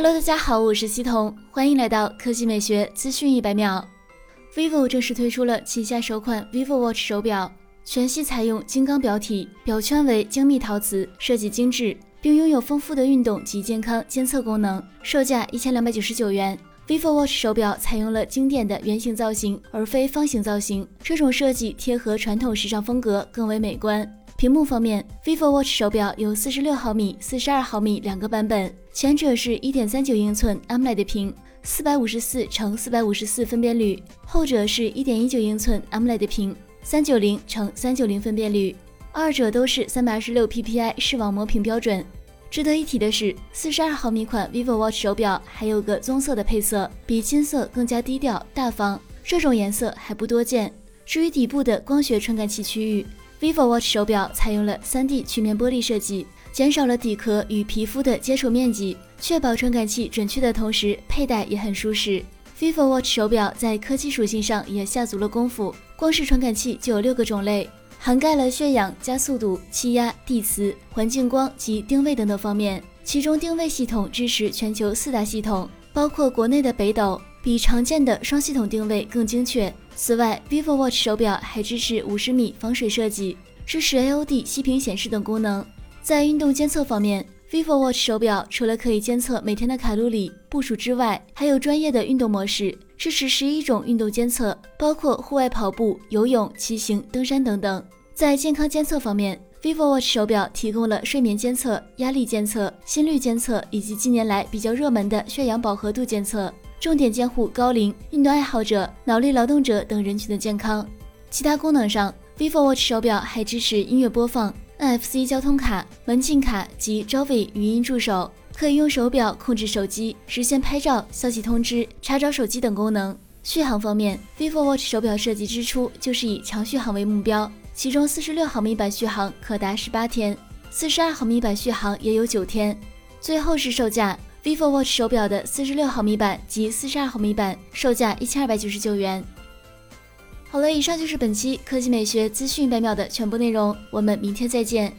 Hello，大家好，我是西彤，欢迎来到科技美学资讯一百秒。vivo 正式推出了旗下首款 vivo Watch 手表，全系采用金刚表体，表圈为精密陶瓷，设计精致，并拥有丰富的运动及健康监测功能，售价一千两百九十九元。Vivo Watch 手表采用了经典的圆形造型，而非方形造型，这种设计贴合传统时尚风格，更为美观。屏幕方面，vivo Watch 手表有四十六毫米、四十二毫米两个版本，前者是一点三九英寸 AMOLED 屏，四百五十四乘四百五十四分辨率；后者是一点一九英寸 AMOLED 屏，三九零乘三九零分辨率。二者都是三百二十六 PPI 视网膜屏标准。值得一提的是，四十二毫米款 vivo Watch 手表还有个棕色的配色，比金色更加低调大方，这种颜色还不多见。至于底部的光学传感器区域，vivo Watch 手表采用了 3D 曲面玻璃设计，减少了底壳与皮肤的接触面积，确保传感器准确的同时，佩戴也很舒适。vivo Watch 手表在科技属性上也下足了功夫，光是传感器就有六个种类，涵盖了血氧、加速度、气压、地磁、环境光及定位等等方面。其中定位系统支持全球四大系统，包括国内的北斗，比常见的双系统定位更精确。此外，vivo Watch 手表还支持五十米防水设计，支持 AOD 息屏显示等功能。在运动监测方面，vivo Watch 手表除了可以监测每天的卡路里步数之外，还有专业的运动模式，支持十一种运动监测，包括户外跑步、游泳、骑行、登山等等。在健康监测方面，vivo Watch 手表提供了睡眠监测、压力监测、心率监测，以及近年来比较热门的血氧饱和度监测。重点监护高龄运动爱好者、脑力劳动者等人群的健康。其他功能上，vivo Watch 手表还支持音乐播放、NFC 交通卡、门禁卡及 Jovi 语音助手，可以用手表控制手机，实现拍照、消息通知、查找手机等功能。续航方面，vivo Watch 手表设计之初就是以长续航为目标，其中四十六毫米版续航可达十八天，四十二毫米版续航也有九天。最后是售价。vivo Watch 手表的四十六毫米版及四十二毫米版售价一千二百九十九元。好了，以上就是本期科技美学资讯百秒的全部内容，我们明天再见。